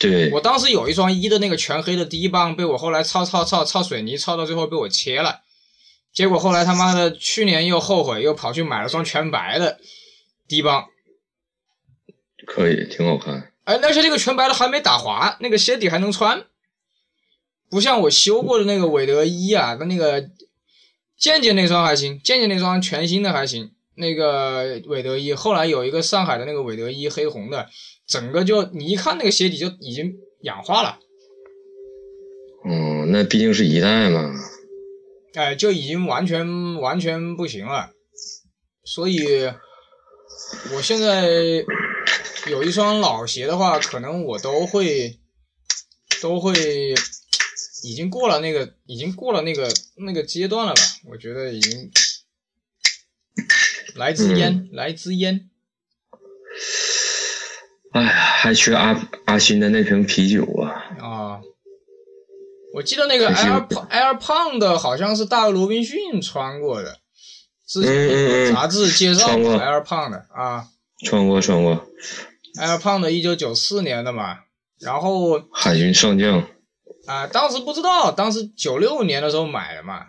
对我当时有一双一的那个全黑的低帮，被我后来操操操操水泥操到最后被我切了，结果后来他妈的去年又后悔，又跑去买了双全白的低帮，可以，挺好看。哎，而且这个全白的还没打滑，那个鞋底还能穿，不像我修过的那个韦德一啊，跟那个健健那双还行，健健那双全新的还行，那个韦德一后来有一个上海的那个韦德一黑红的，整个就你一看那个鞋底就已经氧化了。哦，那毕竟是一代嘛。哎，就已经完全完全不行了，所以我现在有一双老鞋的话，可能我都会都会已经过了那个已经过了那个那个阶段了吧？我觉得已经来支烟，来支烟。哎呀，还缺阿阿新的那瓶啤酒啊！啊，我记得那个 Air Air Pound 好像是大卫罗宾逊穿过的，之前嗯嗯嗯。杂志介绍过穿过。Air Pound 啊。穿过穿过，，Air Pound 一九九四年的嘛，然后海军上将。啊、当时不知道，当时九六年的时候买的嘛，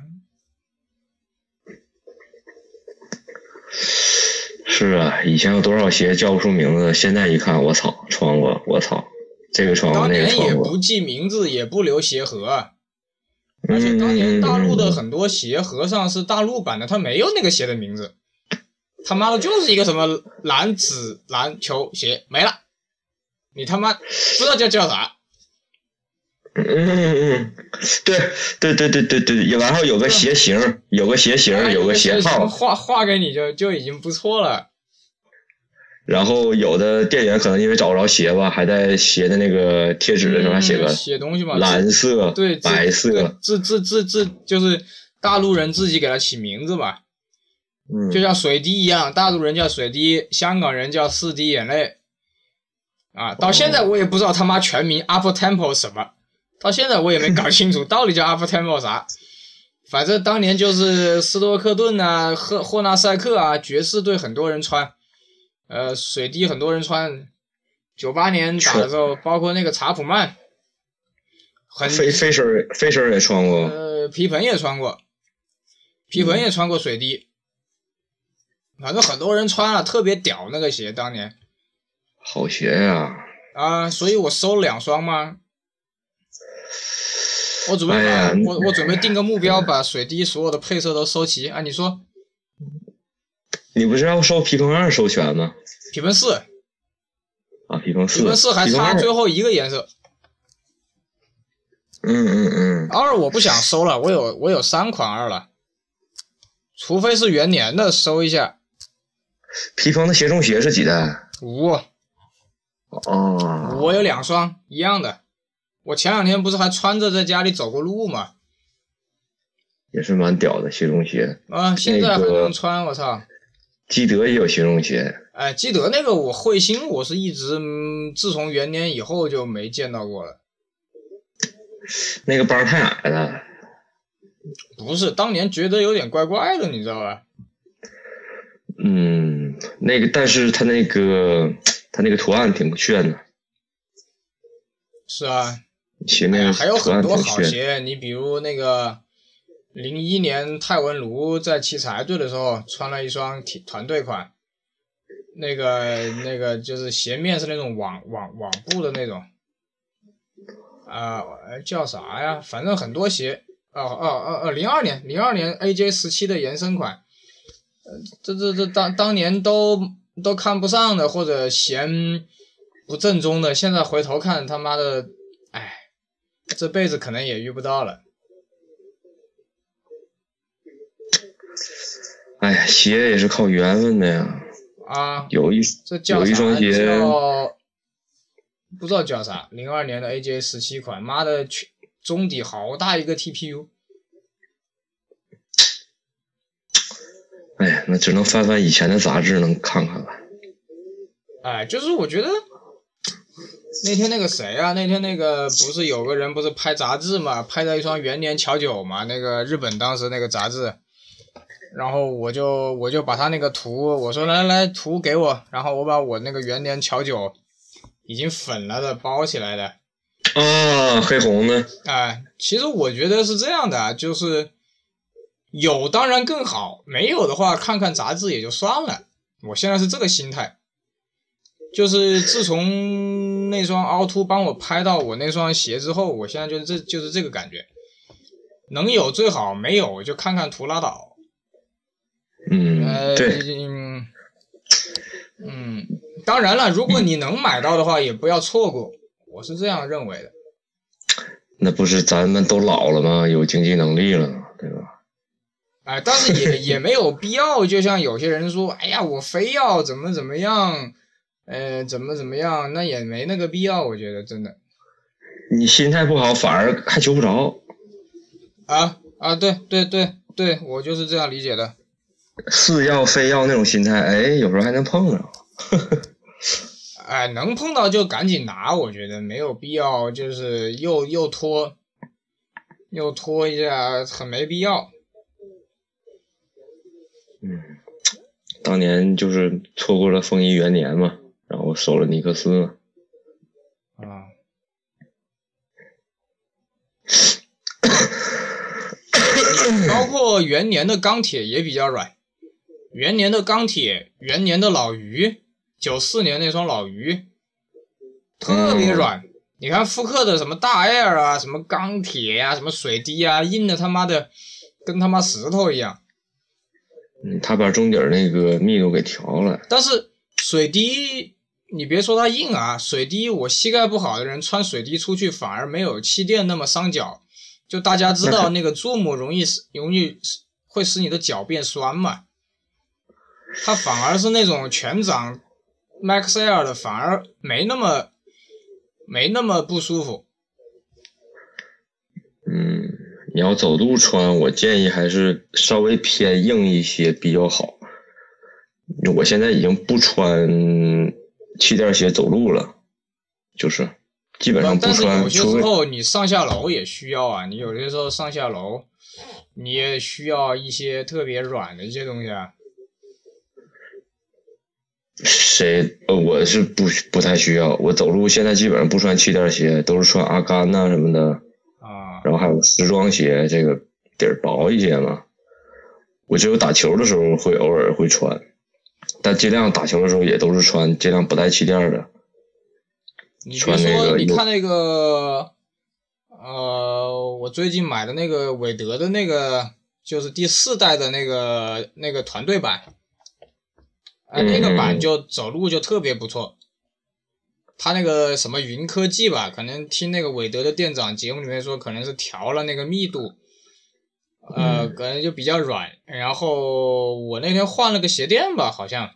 是啊，以前有多少鞋叫不出名字，现在一看，我操，穿过，我操，这个穿过，当那个年也不。记名字，也不留鞋盒，而且当年大陆的很多鞋盒上是大陆版的，它没有那个鞋的名字，他妈的就是一个什么蓝紫篮球鞋没了，你他妈不知道叫叫啥。嗯嗯嗯，对对对对对对，然后有个鞋型，有个鞋型，有个鞋号，画画给你就就已经不错了。然后有的店员可能因为找不着鞋吧，还在鞋的那个贴纸的时候还写嗯个写东西嘛，蓝色、对白色，这这这这就是大陆人自己给它起名字吧，嗯，就像水滴一样，大陆人叫水滴，香港人叫四滴眼泪。啊，到现在我也不知道他妈全名 Up Temple 什么，到现在我也没搞清楚到底叫 Up Tempo 啥。反正当年就是斯多克顿啊、赫霍纳塞克啊，爵士队很多人穿，呃，水滴很多人穿。九八年打的时候，包括那个查普曼，很飞飞身儿飞身也穿过，呃，皮蓬也穿过，皮蓬也穿过水滴，反正很多人穿了，特别屌那个鞋，当年好鞋呀！啊，所以我收了两双嘛。我准备把、哎我我准备定个目标，把水滴所有的配色都收齐。啊，你说你不是要收皮蓬二收全吗？皮蓬四，啊，皮蓬四，皮蓬四还差最后一个颜色。嗯嗯嗯，二我不想收了，我有我有三款二了，除非是元年的收一下皮蓬的鞋中鞋是几代？五，哦，我有两双一样的。我前两天不是还穿着在家里走过路吗？也是蛮屌的鞋中鞋。啊，现在还那个能穿，我操！基德也有鞋中鞋，哎，基德那个我彗星，我是一直、嗯、自从元年以后就没见到过了。那个帮太矮了。不是，当年觉得有点怪怪的，你知道吧？嗯，那个，但是他那个他那个图案挺炫的，是啊，鞋面哎呀，还有很多。好鞋，你比如那个零一年泰文卢在奇才队的时候穿了一双体团队款，那个那个就是鞋面是那种网网网布的那种，啊、呃叫啥呀？反正很多鞋，哦哦哦哦，零二年零二年 AJ 十七的延伸款，呃，这这这当当年都都看不上的或者嫌不正宗的，现在回头看他妈的，哎。这辈子可能也遇不到了。哎呀，鞋也是靠缘分的呀。啊，有一这叫有一啥？双鞋叫不知道叫啥，零二年的 AJ 十七款，妈的，全中底好大一个 TPU，哎呀，那只能翻翻以前的杂志，能看看了。哎，就是我觉得那天那个谁啊，那天那个不是有个人不是拍杂志嘛，拍的一双元年乔九嘛，那个日本当时那个杂志，然后我就我就把他那个图，我说来来图给我，然后我把我那个元年乔九已经粉了的包起来的，啊，黑红的，哎，其实我觉得是这样的啊，就是有当然更好，没有的话看看杂志也就算了。我现在是这个心态，就是自从那双凹凸帮我拍到我那双鞋之后，我现在就是这就是这个感觉，能有最好，没有就看看图拉倒。嗯，呃，对，嗯，嗯，当然了，如果你能买到的话，也不要错过，我是这样认为的。那不是咱们都老了吗？有经济能力了，对吧？哎，但是也也没有必要，就像有些人说，哎呀，我非要怎么怎么样，呃，怎么怎么样，那也没那个必要，我觉得真的你心态不好，反而还求不着。啊啊，对对对对，我就是这样理解的。似要非要那种心态，哎，有时候还能碰上。哎，能碰到就赶紧拿，我觉得没有必要，就是又又拖，又拖一下，很没必要。嗯，当年就是错过了丰衣元年嘛，然后收了尼克斯了。啊，包括元年的钢铁也比较软，元年的钢铁，元年的老鱼，九四年那双老鱼，特别软。你看复刻的什么大 Air 啊，什么钢铁呀、什么水滴啊，硬的他妈的跟他妈石头一样。嗯，他把中底儿那个密度给调了。但是水滴，你别说它硬啊，水滴我膝盖不好的人穿水滴出去反而没有气垫那么伤脚。就大家知道那个 Zoom 容易容易会使你的脚变酸嘛，它反而是那种全掌 Max Air 的反而没那么没那么不舒服。嗯，你要走路穿，我建议还是稍微偏硬一些比较好。我现在已经不穿气垫鞋走路了，就是基本上不但是穿，有些时候你上下楼也需要啊，你有些时候上下楼你也需要一些特别软的一些东西啊。谁呃我是不不太需要，我走路现在基本上不穿气垫鞋，都是穿阿甘呐、什么的啊。然后还有时装鞋，这个底儿薄一些嘛。我只有打球的时候会偶尔会穿，但尽量打球的时候也都是穿尽量不带气垫的。你别穿那说，个有你看那个，呃，我最近买的那个韦德的那个，就是第四代的那个那个团队版，啊、那个版嗯就走路就特别不错。他那个什么云科技吧，可能听那个韦德的店长节目里面说，可能是调了那个密度，呃，嗯可能就比较软。然后我那天换了个鞋垫吧，好像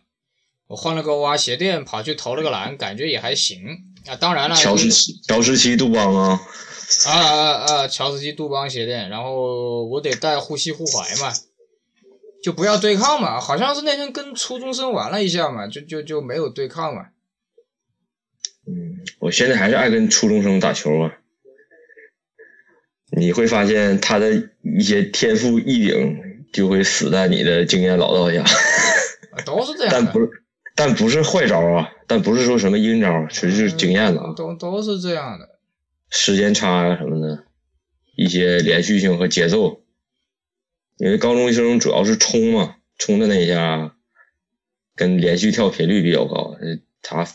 我换了个蛙鞋垫，跑去投了个篮，感觉也还行啊。当然了，乔就是十七，乔十七杜邦啊，啊啊啊！乔斯基杜邦鞋垫，然后我得带护膝护踝嘛，就不要对抗嘛。好像是那天跟初中生玩了一下嘛，就就就没有对抗嘛。嗯，我现在还是爱跟初中生打球啊。你会发现他的一些天赋异禀就会死在你的经验老道下，啊都是这样的但不，是，但不是坏招啊，但不是说什么阴招，纯是经验了啊，都都是这样的。时间差啊、什么的，一些连续性和节奏。因为高中生主要是冲嘛，冲的那一下跟连续跳频率比较高，呃他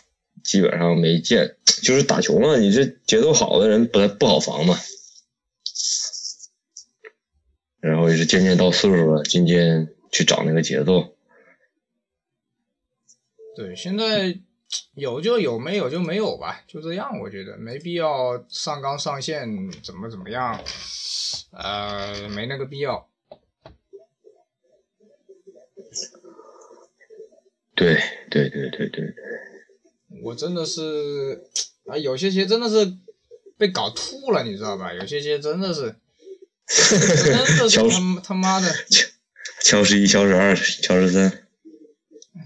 基本上没见，就是打球嘛，你这节奏好的人不太不好防嘛。然后也是渐渐到岁数了，渐渐去找那个节奏。对，现在有就有，没有就没有吧，就这样。我觉得没必要上纲上线，怎么怎么样，呃，没那个必要。对对对对对对，我真的是啊，有些鞋真的是被搞吐了，你知道吧？有些鞋真的是，真的是 乔他妈他妈的，乔十一、乔十二、乔十三。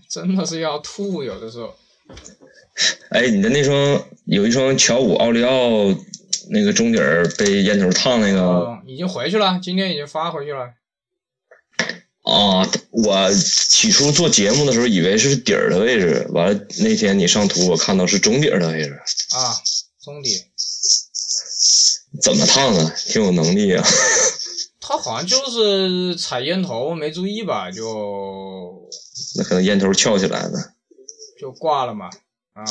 真的是要吐，有的时候。哎，你的那双有一双乔五奥利奥，那个中底儿被烟头烫那个嗯，已经回去了，今天已经发回去了。啊，我起初做节目的时候以为是底儿的位置，完了那天你上图我看到是中底儿的位置，啊，中底，怎么烫啊？挺有能力啊！他好像就是踩烟头没注意吧，就那可能烟头翘起来了。就挂了嘛。啊，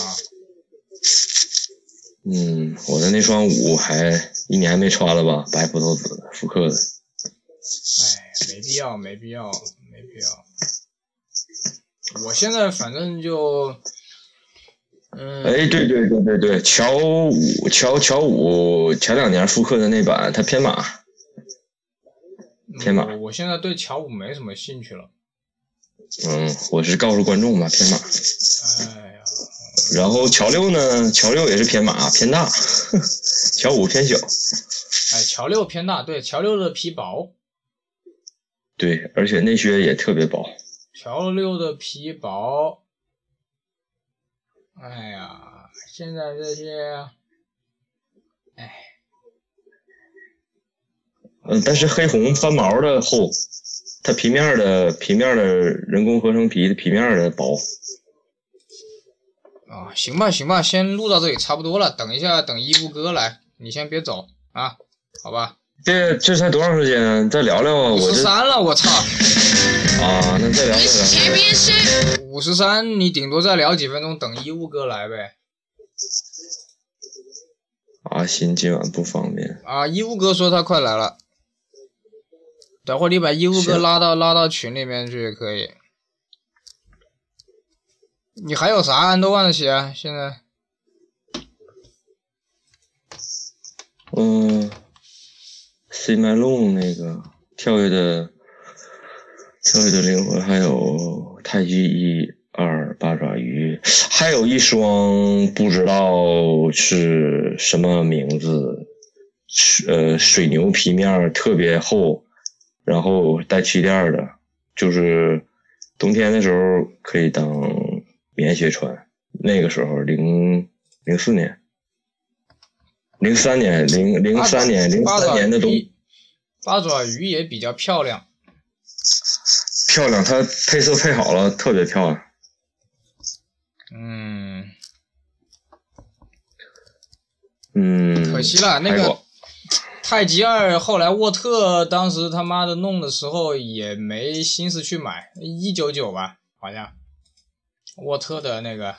嗯，我的那双五还一年没穿了吧？白葡萄紫的复刻的。哎，没必要，没必要，没必要。我现在反正就，嗯，哎，对对对对对，乔五乔乔五前两年复刻的那版，它偏马。偏马我我现在对乔五没什么兴趣了。嗯，我是告诉观众吧，偏马。哎呀，然后乔六呢，乔六也是偏马偏大，乔五偏小。哎，乔六偏大，对，乔六的皮薄，对，而且内靴也特别薄。乔六的皮薄。哎呀，现在这些，哎，嗯，但是黑红翻毛的厚，它皮面的皮面的人工合成皮的皮面的薄。啊，行吧，行吧，先录到这里差不多了。等一下，等衣服哥来，你先别走啊，好吧？这这才多长时间啊？再聊聊啊！我十三了，我操！啊，那再聊再聊。五十三，你顶多再聊几分钟，等衣物哥来呗。阿新今晚不方便。啊，衣物哥说他快来了，等会儿你把衣物哥拉到拉到群里面去也可以。你还有啥安德万的鞋啊？现在嗯，C 麦龙那个跳跃的跳跃的灵魂，还有太极一二八爪鱼，还有一双不知道是什么名字，是呃水牛皮面特别厚，然后带气垫的，就是冬天的时候可以当棉鞋穿。那个时候零零四年。零三年，零零三年，零八年的冬，八爪鱼也比较漂亮。漂亮，它配色配好了，特别漂亮。嗯，嗯，可惜了，那个太极二后来沃特当时他妈的弄的时候也没心思去买，一九九吧，好像。沃特的那个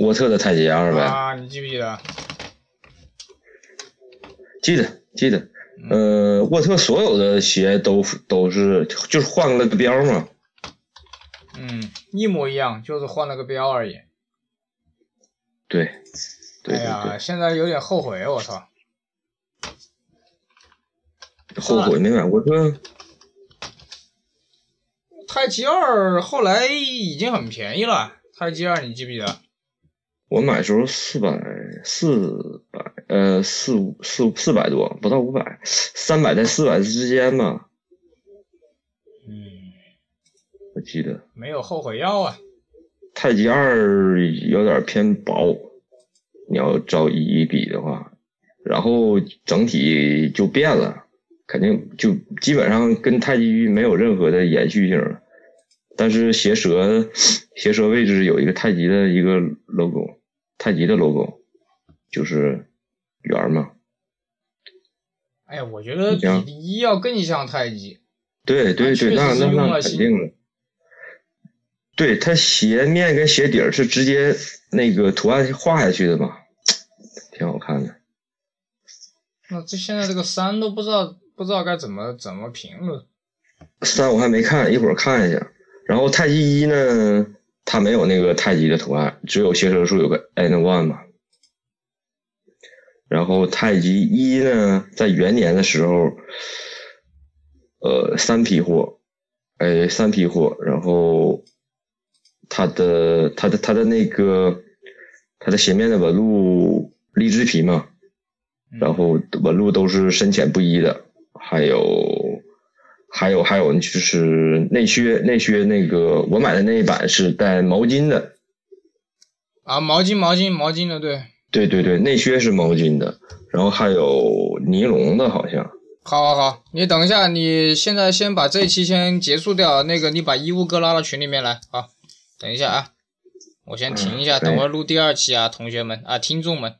沃特的太极二呗，啊，你记不记得？记得记得，呃，沃特所有的鞋都都是就是换了个标嘛，嗯，一模一样，就是换了个标而已。对，对对哎呀，现在有点后悔，我操！后悔没买沃特，太极二后来已经很便宜了，太极二你记不记得？我买时候四百四百呃四五四四百多，不到五百，三百在四百之间吧，嗯，我记得。没有后悔药啊。太极二有点偏薄，你要照一一比的话，然后整体就变了，肯定就基本上跟太极一没有任何的延续性了。但是鞋舌鞋舌位置有一个太极的一个 logo，太极的 logo 就是圆嘛。哎呀，我觉得比一要更像太极。对对对，那那那肯定的。对，它鞋面跟鞋底儿是直接那个图案画下去的嘛，挺好看的。那这现在这个三都不知道不知道该怎么怎么评论。三我还没看，一会儿看一下。然后太极一呢，它没有那个太极的图案，只有鞋舌处有个 N one 嘛。然后太极一呢，在元年的时候，呃，三批货，哎，三批货，然后它的它的它的那个它的鞋面的纹路荔枝皮嘛，然后纹路都是深浅不一的，还有还有还有就是内靴内靴那个我买的那一版是带毛巾的，啊，毛巾毛巾毛巾的，对，对对对，内靴是毛巾的，然后还有尼龙的，好像好好好，你等一下，你现在先把这一期先结束掉，那个你把衣物哥拉到群里面来，好，等一下啊，我先停一下，嗯等会儿录第二期啊，同学们啊，听众们。